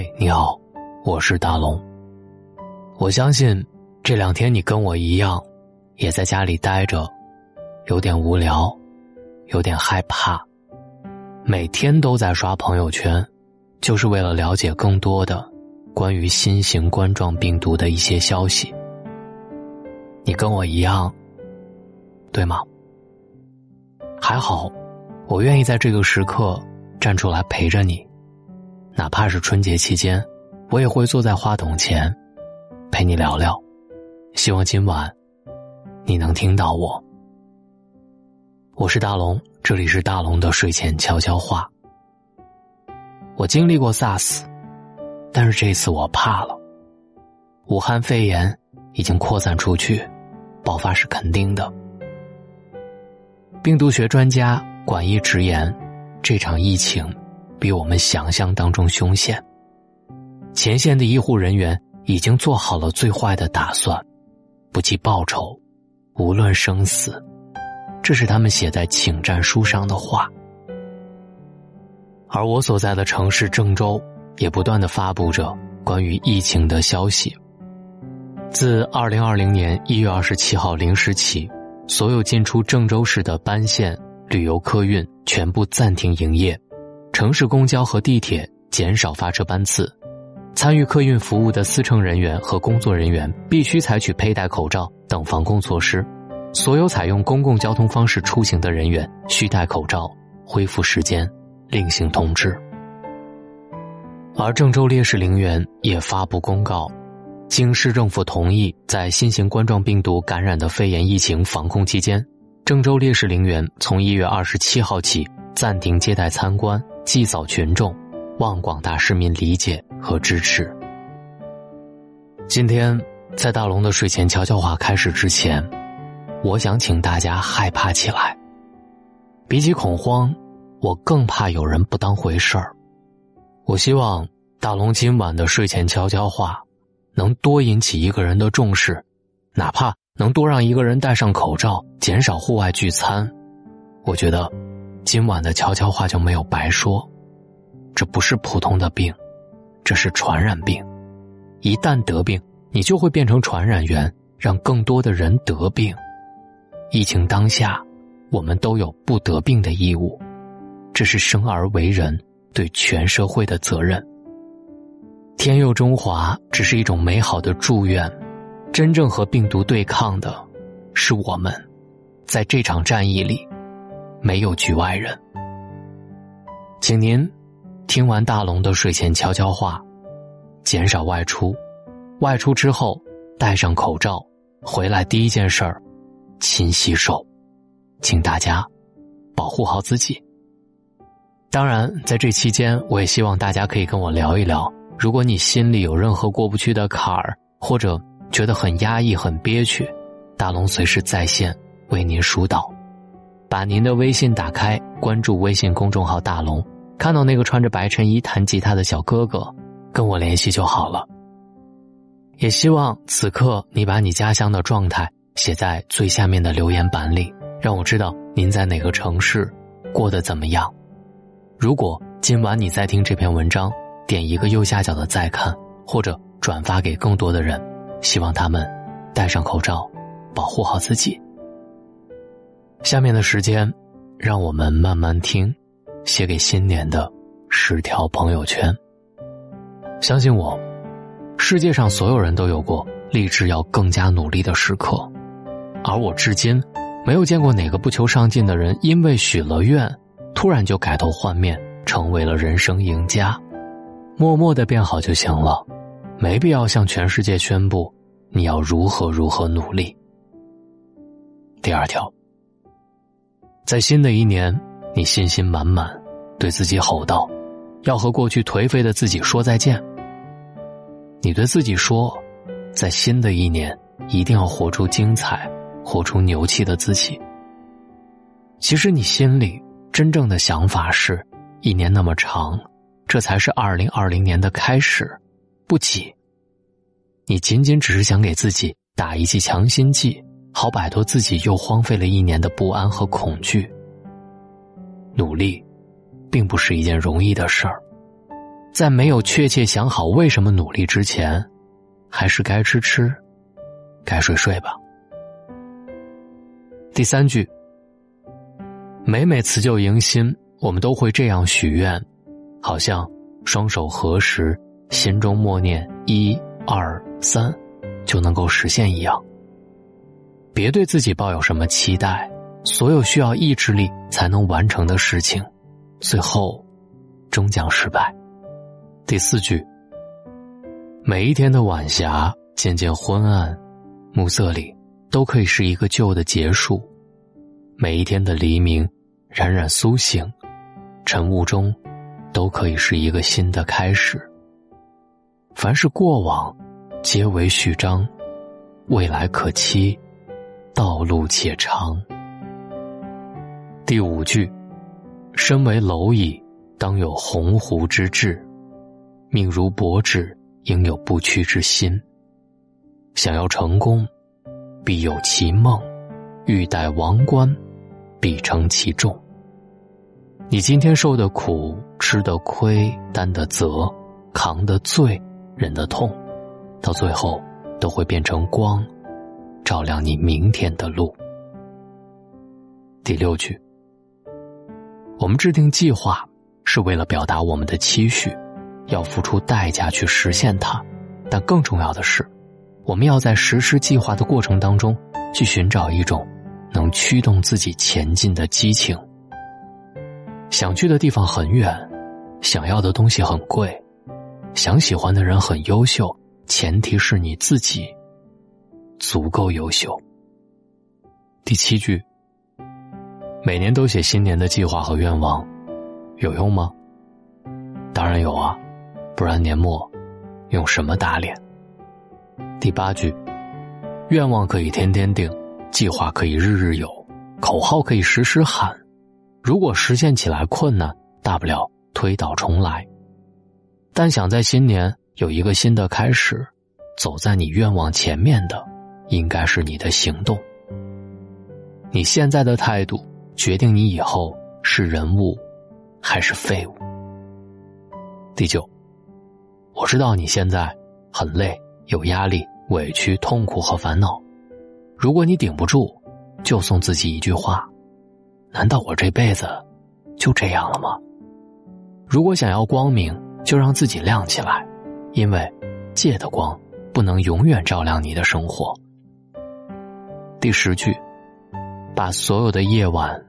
嘿，你好，我是大龙。我相信这两天你跟我一样，也在家里待着，有点无聊，有点害怕，每天都在刷朋友圈，就是为了了解更多的关于新型冠状病毒的一些消息。你跟我一样，对吗？还好，我愿意在这个时刻站出来陪着你，哪怕是春节期间，我也会坐在话筒前陪你聊聊。希望今晚你能听到我。我是大龙，这里是大龙的睡前悄悄话。我经历过 SARS，但是这次我怕了。武汉肺炎已经扩散出去，爆发是肯定的。病毒学专家管一直言，这场疫情比我们想象当中凶险。前线的医护人员已经做好了最坏的打算，不计报酬，无论生死，这是他们写在请战书上的话。而我所在的城市郑州也不断的发布着关于疫情的消息。自二零二零年一月二十七号零时起。所有进出郑州市的班线旅游客运全部暂停营业，城市公交和地铁减少发车班次，参与客运服务的司乘人员和工作人员必须采取佩戴口罩等防控措施，所有采用公共交通方式出行的人员需戴口罩，恢复时间另行通知。而郑州烈士陵园也发布公告。经市政府同意，在新型冠状病毒感染的肺炎疫情防控期间，郑州烈士陵园从一月二十七号起暂停接待参观、祭扫群众，望广大市民理解和支持。今天，在大龙的睡前悄悄话开始之前，我想请大家害怕起来。比起恐慌，我更怕有人不当回事儿。我希望大龙今晚的睡前悄悄话。能多引起一个人的重视，哪怕能多让一个人戴上口罩，减少户外聚餐，我觉得今晚的悄悄话就没有白说。这不是普通的病，这是传染病。一旦得病，你就会变成传染源，让更多的人得病。疫情当下，我们都有不得病的义务，这是生而为人对全社会的责任。天佑中华只是一种美好的祝愿，真正和病毒对抗的，是我们，在这场战役里，没有局外人。请您听完大龙的睡前悄悄话，减少外出，外出之后戴上口罩，回来第一件事儿，勤洗手，请大家保护好自己。当然，在这期间，我也希望大家可以跟我聊一聊。如果你心里有任何过不去的坎儿，或者觉得很压抑、很憋屈，大龙随时在线为您疏导。把您的微信打开，关注微信公众号“大龙”，看到那个穿着白衬衣弹吉他的小哥哥，跟我联系就好了。也希望此刻你把你家乡的状态写在最下面的留言板里，让我知道您在哪个城市过得怎么样。如果今晚你在听这篇文章。点一个右下角的再看，或者转发给更多的人，希望他们戴上口罩，保护好自己。下面的时间，让我们慢慢听，写给新年的十条朋友圈。相信我，世界上所有人都有过立志要更加努力的时刻，而我至今没有见过哪个不求上进的人因为许了愿，突然就改头换面，成为了人生赢家。默默的变好就行了，没必要向全世界宣布你要如何如何努力。第二条，在新的一年，你信心满满，对自己吼道：“要和过去颓废的自己说再见。”你对自己说，在新的一年，一定要活出精彩，活出牛气的自己。其实你心里真正的想法是，一年那么长。这才是二零二零年的开始，不急。你仅仅只是想给自己打一剂强心剂，好摆脱自己又荒废了一年的不安和恐惧。努力，并不是一件容易的事儿，在没有确切想好为什么努力之前，还是该吃吃，该睡睡吧。第三句，每每辞旧迎新，我们都会这样许愿，好像双手合十，心中默念一二三，就能够实现一样。别对自己抱有什么期待，所有需要意志力才能完成的事情，最后终将失败。第四句，每一天的晚霞渐渐昏暗，暮色里都可以是一个旧的结束；每一天的黎明冉冉苏醒，晨雾中都可以是一个新的开始。凡是过往，皆为序章；未来可期，道路且长。第五句，身为蝼蚁，当有鸿鹄之志。命如薄纸，应有不屈之心。想要成功，必有其梦；欲戴王冠，必承其重。你今天受的苦、吃的亏、担的责、扛的罪、忍的痛，到最后都会变成光，照亮你明天的路。第六句，我们制定计划是为了表达我们的期许。要付出代价去实现它，但更重要的是，我们要在实施计划的过程当中，去寻找一种能驱动自己前进的激情。想去的地方很远，想要的东西很贵，想喜欢的人很优秀，前提是你自己足够优秀。第七句，每年都写新年的计划和愿望，有用吗？当然有啊。不然年末用什么打脸？第八句，愿望可以天天定，计划可以日日有，口号可以时时喊。如果实现起来困难，大不了推倒重来。但想在新年有一个新的开始，走在你愿望前面的，应该是你的行动。你现在的态度，决定你以后是人物还是废物。第九。我知道你现在很累，有压力、委屈、痛苦和烦恼。如果你顶不住，就送自己一句话：难道我这辈子就这样了吗？如果想要光明，就让自己亮起来，因为借的光不能永远照亮你的生活。第十句，把所有的夜晚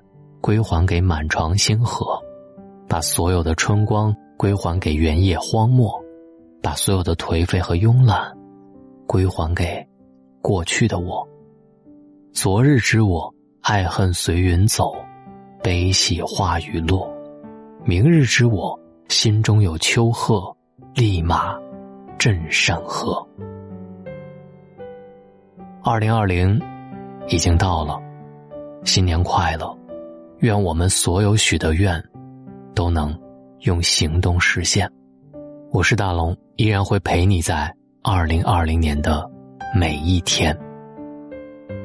归还给满床星河，把所有的春光归还给原野荒漠。把所有的颓废和慵懒归还给过去的我。昨日之我，爱恨随云走，悲喜化雨落。明日之我，心中有丘壑，立马镇山河。二零二零已经到了，新年快乐！愿我们所有许的愿都能用行动实现。我是大龙，依然会陪你在二零二零年的每一天。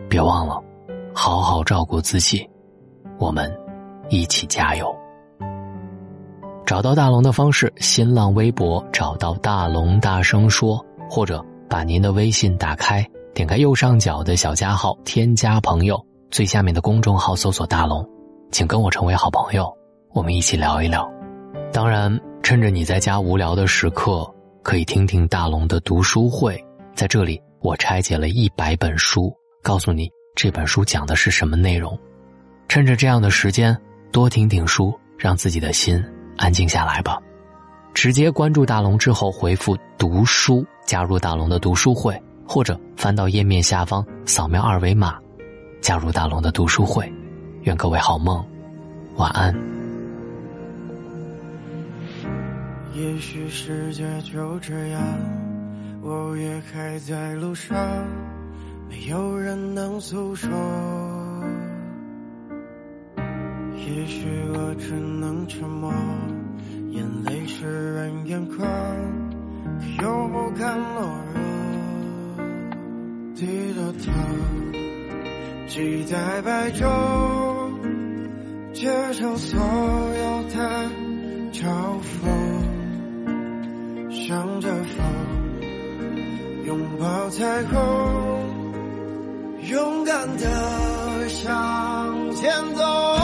别忘了，好好照顾自己，我们一起加油。找到大龙的方式：新浪微博找到大龙，大声说，或者把您的微信打开，点开右上角的小加号，添加朋友，最下面的公众号搜索大龙，请跟我成为好朋友，我们一起聊一聊。当然。趁着你在家无聊的时刻，可以听听大龙的读书会。在这里，我拆解了一百本书，告诉你这本书讲的是什么内容。趁着这样的时间，多听听书，让自己的心安静下来吧。直接关注大龙之后，回复“读书”加入大龙的读书会，或者翻到页面下方扫描二维码，加入大龙的读书会。愿各位好梦，晚安。也许世界就这样，我也还在路上，没有人能诉说。也许我只能沉默，眼泪湿润眼眶，可又不敢懦弱。低着头期待白昼接受所有的嘲讽向着风拥抱彩虹勇敢的向前走。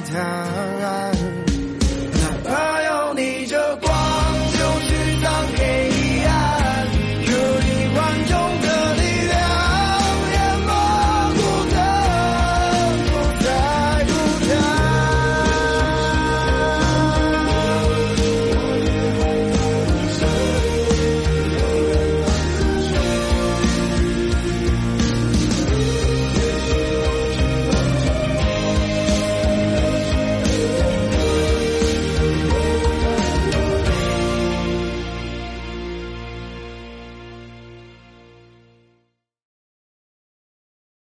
答案